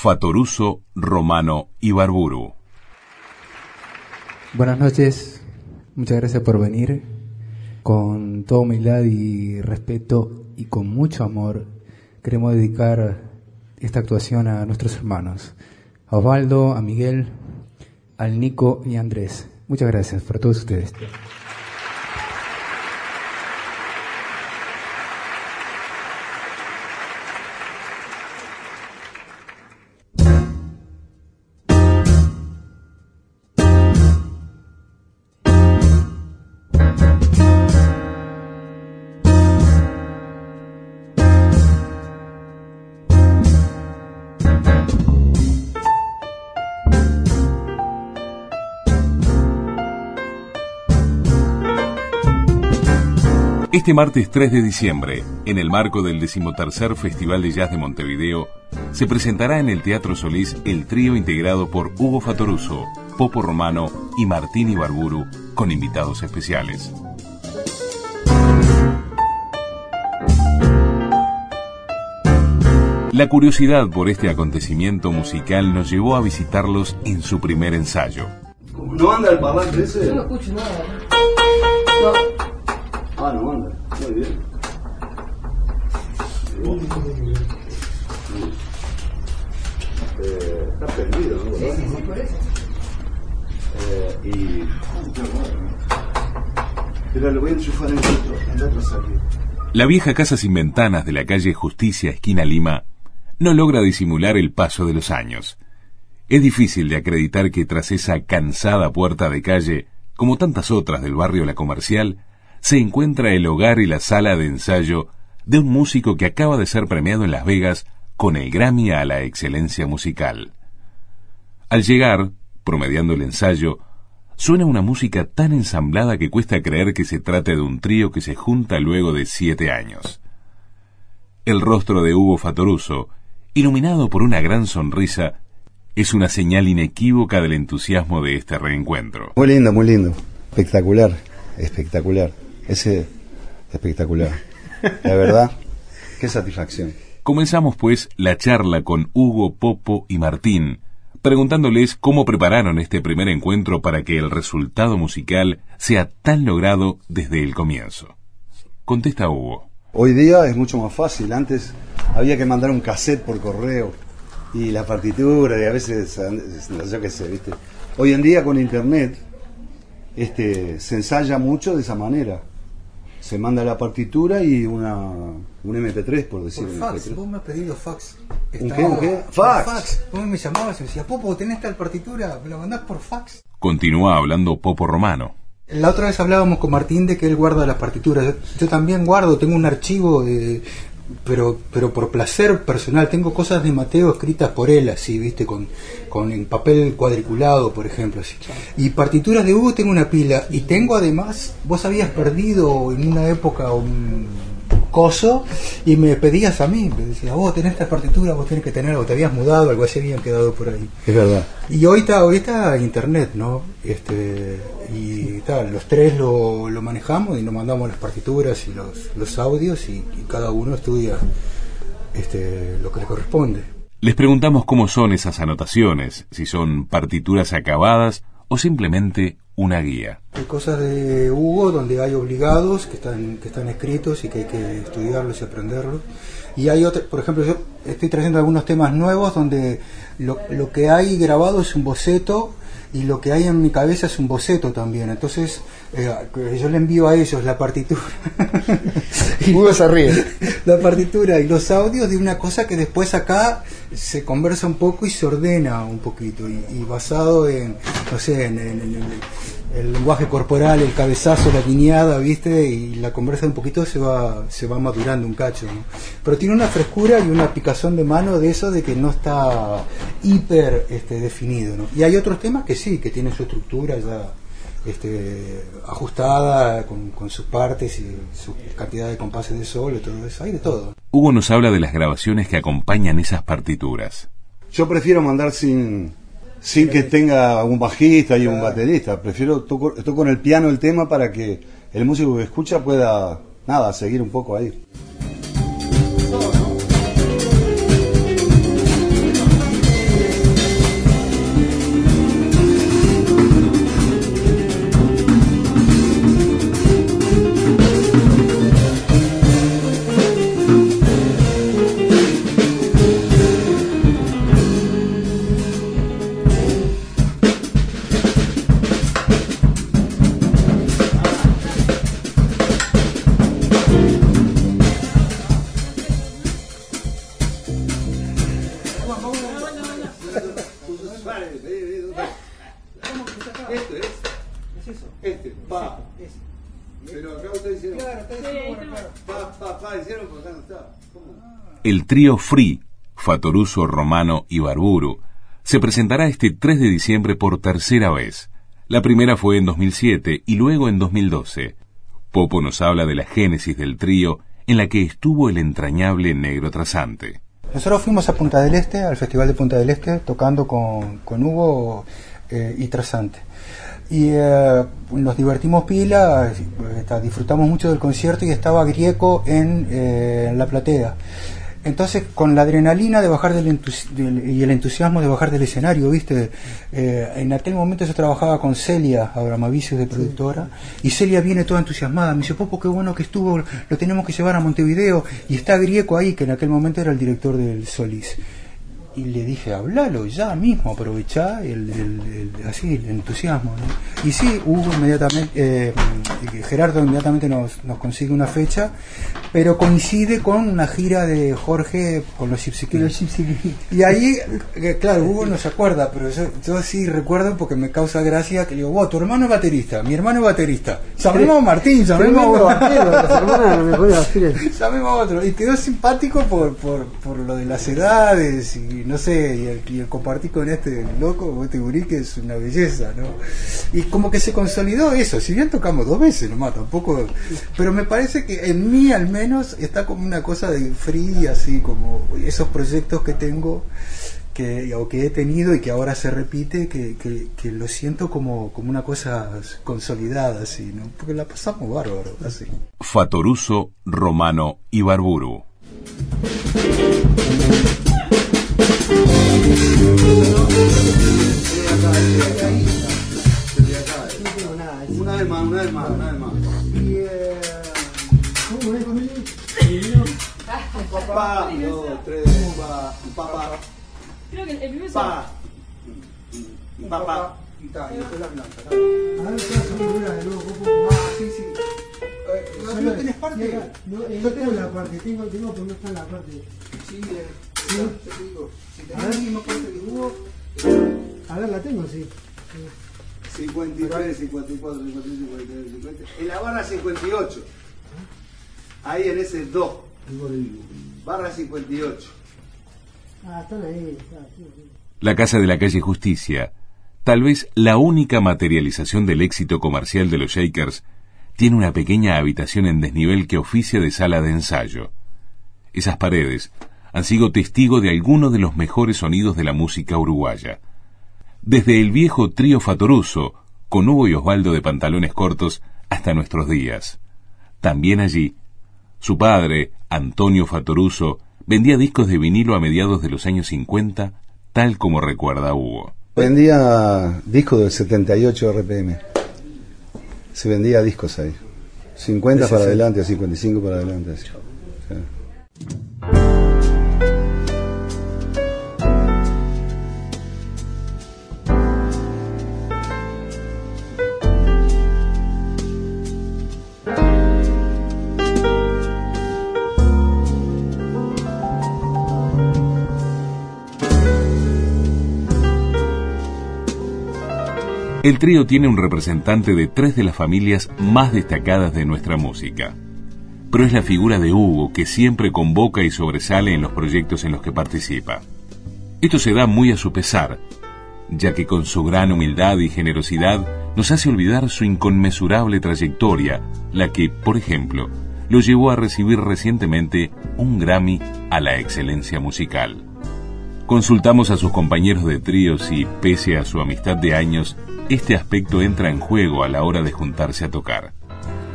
Fatoruso, Romano y Barburu. Buenas noches, muchas gracias por venir. Con toda humildad y respeto y con mucho amor queremos dedicar esta actuación a nuestros hermanos, a Osvaldo, a Miguel, al Nico y a Andrés. Muchas gracias para todos ustedes. Este martes 3 de diciembre, en el marco del decimotercer Festival de Jazz de Montevideo, se presentará en el Teatro Solís el trío integrado por Hugo Fatoruso, Popo Romano y Martín Ibarburu, con invitados especiales. La curiosidad por este acontecimiento musical nos llevó a visitarlos en su primer ensayo. ¿No anda el parlante ese? Yo no escucho nada. Ah, no anda. Está prendido, ¿no? Pero lo voy a enchufar en otro, salida. La vieja casa sin ventanas de la calle Justicia, esquina Lima, no logra disimular el paso de los años. Es difícil de acreditar que tras esa cansada puerta de calle, como tantas otras del barrio La Comercial, se encuentra el hogar y la sala de ensayo de un músico que acaba de ser premiado en Las Vegas con el Grammy a la excelencia musical. Al llegar, promediando el ensayo, suena una música tan ensamblada que cuesta creer que se trate de un trío que se junta luego de siete años. El rostro de Hugo Fatoruso, iluminado por una gran sonrisa, es una señal inequívoca del entusiasmo de este reencuentro. Muy lindo, muy lindo. Espectacular, espectacular. Ese espectacular. La verdad, qué satisfacción. Comenzamos pues la charla con Hugo, Popo y Martín, preguntándoles cómo prepararon este primer encuentro para que el resultado musical sea tan logrado desde el comienzo. Contesta Hugo. Hoy día es mucho más fácil. Antes había que mandar un cassette por correo y la partitura y a veces, yo qué sé, ¿viste? Hoy en día con internet este, se ensaya mucho de esa manera. Se manda la partitura y una, un MP3, por decirlo. Por fax, vos me has pedido fax. ¿Un qué? ¿Un qué? Por Fax. Vos me llamabas y me decías, Popo, ¿tenés tal partitura? ¿Me la mandás por fax? Continúa hablando Popo Romano. La otra vez hablábamos con Martín de que él guarda las partituras. Yo, yo también guardo, tengo un archivo de, pero pero por placer personal tengo cosas de Mateo escritas por él así viste con con en papel cuadriculado por ejemplo así. Y partituras de Hugo tengo una pila y tengo además vos habías perdido en una época un coso y me pedías a mí me decías vos tenés esta partitura vos tenés que tener o te habías mudado algo así habían quedado por ahí Es verdad. y ahorita ahorita internet no este y tal los tres lo, lo manejamos y nos mandamos las partituras y los, los audios y, y cada uno estudia este lo que le corresponde. Les preguntamos cómo son esas anotaciones, si son partituras acabadas o simplemente una guía. hay cosas de Hugo donde hay obligados que están que están escritos y que hay que estudiarlos y aprenderlos y hay otros por ejemplo yo estoy trayendo algunos temas nuevos donde lo, lo que hay grabado es un boceto y lo que hay en mi cabeza es un boceto también. Entonces, eh, yo le envío a ellos la partitura. Y Hugo se ríe. la partitura y los audios de una cosa que después acá se conversa un poco y se ordena un poquito. Y, y basado en, no sé, en, en- en el, el lenguaje corporal, el cabezazo, la guiñada, ¿viste? Y la conversa un poquito se va, se va madurando un cacho, ¿no? Pero tiene una frescura y una picazón de mano de eso de que no está hiper este, definido, ¿no? Y hay otros temas que sí, que tienen su estructura ya este, ajustada con, con sus partes y su cantidad de compases de solo y todo eso. Hay de todo. Hugo nos habla de las grabaciones que acompañan esas partituras. Yo prefiero mandar sin, sin que tenga un bajista y un baterista. Prefiero toco, toco en el piano el tema para que el músico que escucha pueda, nada, seguir un poco ahí. El trío Free, Fatoruso, Romano y Barburu, se presentará este 3 de diciembre por tercera vez. La primera fue en 2007 y luego en 2012. Popo nos habla de la génesis del trío en la que estuvo el entrañable negro trasante. Nosotros fuimos a Punta del Este, al Festival de Punta del Este, tocando con, con Hugo eh, y Trasante. Y eh, nos divertimos pila, eh, disfrutamos mucho del concierto y estaba Grieco en, en la platea. Entonces, con la adrenalina de bajar del, del, y el entusiasmo de bajar del escenario, ¿viste? Eh, en aquel momento yo trabajaba con Celia Abramavicius de productora, y Celia viene toda entusiasmada, me dice, Popo, qué bueno que estuvo, lo tenemos que llevar a Montevideo, y está Grieco ahí, que en aquel momento era el director del Solís y le dije, hablalo ya mismo, aprovechá el, el, el así, el entusiasmo. ¿no? Y sí, Hugo inmediatamente, eh, Gerardo inmediatamente nos, nos consigue una fecha, pero coincide con una gira de Jorge con los Gypsy. Y ahí, eh, claro, Hugo no se acuerda, pero yo, yo sí recuerdo porque me causa gracia que digo, vos, tu hermano es baterista, mi hermano es baterista, llamemos Martín, llamemos otro. Y quedó simpático por, por, por lo de las edades y no sé, y el, y el, compartir con este loco, este gurí, que es una belleza, ¿no? Y como que se consolidó eso, si bien tocamos dos veces nomás, tampoco, pero me parece que en mí al menos está como una cosa de free, así como esos proyectos que tengo, que, o que he tenido y que ahora se repite, que, que, que lo siento como, como una cosa consolidada, así, ¿no? Porque la pasamos bárbaro, así. Fatoruso, Romano y Barburu. Una vez más, una vez más, una vez más. Papá, dos, tres, papá, papá. Papá. Después la Ah, sí, sí. Eh, ¿No parte? No, tengo la parte, tengo, tengo, pero no está en la parte. Sí, eh, tenés la misma parte que hubo, A ver, la tengo, sí. 53, 54, 55, 53, 50. En la barra 58. Ahí en ese 2. Barra 58. Ah, están ahí. Sí, sí. La Casa de la Calle Justicia, tal vez la única materialización del éxito comercial de los Shakers, tiene una pequeña habitación en desnivel que oficia de sala de ensayo. Esas paredes han sido testigo de algunos de los mejores sonidos de la música uruguaya. Desde el viejo trío Fatoruso, con Hugo y Osvaldo de pantalones cortos, hasta nuestros días. También allí, su padre, Antonio Fatoruso, vendía discos de vinilo a mediados de los años 50, tal como recuerda Hugo. Vendía discos de 78 RPM. Se vendía discos ahí. 50 para adelante, 55 para adelante. así. El trío tiene un representante de tres de las familias más destacadas de nuestra música. Pero es la figura de Hugo que siempre convoca y sobresale en los proyectos en los que participa. Esto se da muy a su pesar, ya que con su gran humildad y generosidad nos hace olvidar su inconmensurable trayectoria, la que, por ejemplo, lo llevó a recibir recientemente un Grammy a la excelencia musical. Consultamos a sus compañeros de tríos y, pese a su amistad de años, este aspecto entra en juego a la hora de juntarse a tocar.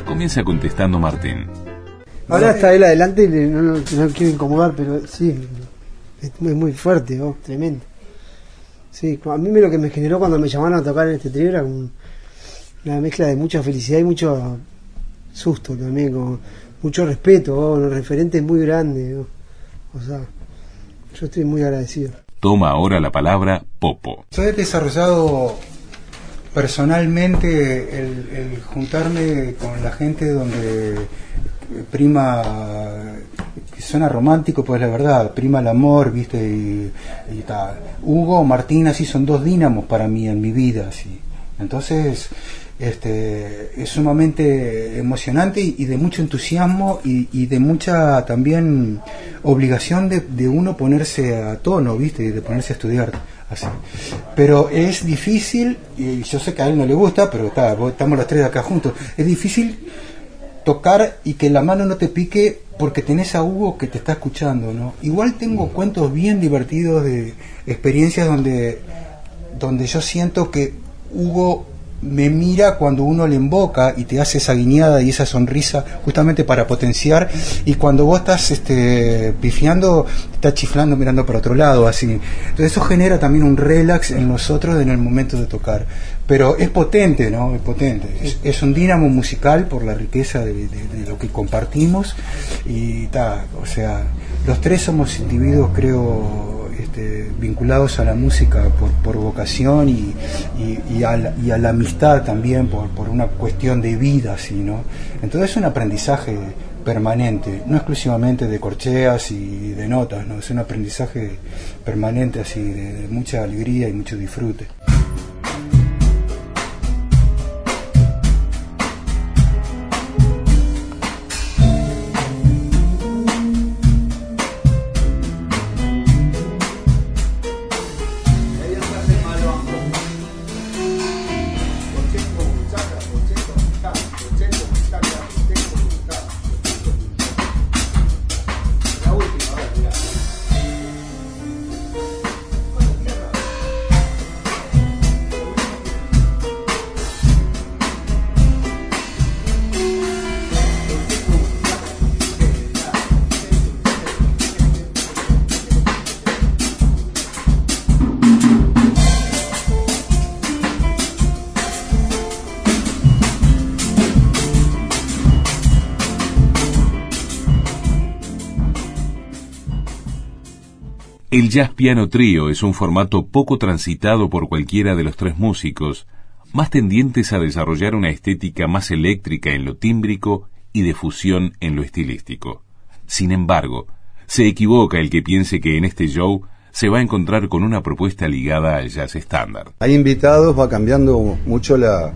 Comienza contestando Martín. Ahora está él adelante no, no, quiero incomodar, pero sí, es muy, fuerte, oh, tremendo. Sí, a mí lo que me generó cuando me llamaron a tocar en este trío era un- una mezcla de mucha felicidad y mucho susto también, como mucho respeto, oh, un referente muy grande. oh. O sea, yo estoy muy agradecido. Toma ahora la palabra Popo. Yo he desarrollado personalmente el, el juntarme con la gente donde prima que suena romántico, pues la verdad, prima el amor, viste, y, y ta. Hugo, Martín, así son dos dínamos para mí en mi vida, así. Entonces, este, es sumamente emocionante y, de mucho entusiasmo y, y de mucha también obligación de, de uno ponerse a tono, viste, de ponerse a estudiar. Así. Pero es difícil, y yo sé que a él no le gusta, pero está, estamos los tres acá juntos, es difícil tocar y que la mano no te pique porque tenés a Hugo que te está escuchando, ¿no? Igual tengo cuentos bien divertidos de experiencias donde, donde yo siento que Hugo me mira cuando uno le invoca y te hace esa guiñada y esa sonrisa justamente para potenciar. Y cuando vos estás este, pifiando está chiflando mirando para otro lado así. Entonces eso genera también un relax en nosotros en el momento de tocar. Pero es potente no es potente. Es, un dínamo musical por la riqueza de, lo que compartimos. Y ta, o sea los tres somos individuos creo este, vinculados a la música por, por vocación y, y, y a la, y a la amistad también por, por una cuestión de vida, así, ¿no? Entonces es un aprendizaje permanente, no exclusivamente de corcheas y de notas, ¿no? Es un aprendizaje permanente así, de mucha alegría y mucho disfrute. El jazz piano trío es un formato poco transitado por cualquiera de los tres músicos, más tendientes a desarrollar una estética más eléctrica en lo tímbrico y de fusión en lo estilístico. Sin embargo, se equivoca el que piense que en este show se va a encontrar con una propuesta ligada al jazz estándar. Hay invitados, va cambiando mucho la,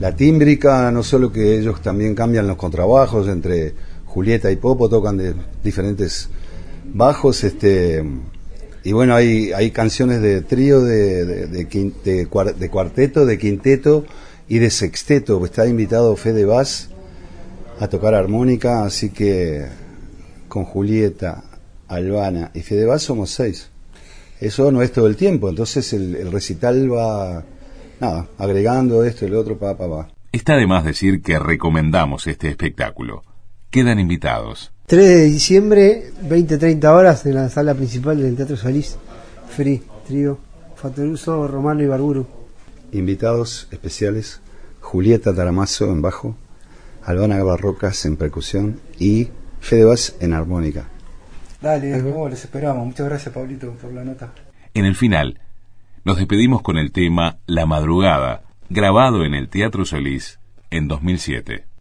la tímbrica, no solo que ellos también cambian los contrabajos, entre Julieta y Popo tocan de diferentes bajos, este y bueno, hay, hay canciones de trío, de, de, de, de cuar- de cuarteto, de quinteto y de sexteto. Está invitado Fede Vaz a tocar armónica, así que con Julieta, Albana y Fede Vaz somos seis. Eso no es todo el tiempo, entonces el, el recital va, nada, agregando esto lo otro, pa, pa, pa. Está de más decir que recomendamos este espectáculo. Quedan invitados. 3 de diciembre, 20-30 horas en la sala principal del Teatro Solís. Free, trío, Fatoruso, Romano y Barburu. Invitados especiales, Julieta Taramazo en bajo, Albana Barrocas en percusión y Fede Vaz en armónica. Dale, oh, les esperamos. Muchas gracias, Pablito, por la nota. En el final, nos despedimos con el tema La Madrugada, grabado en el Teatro Solís en 2007.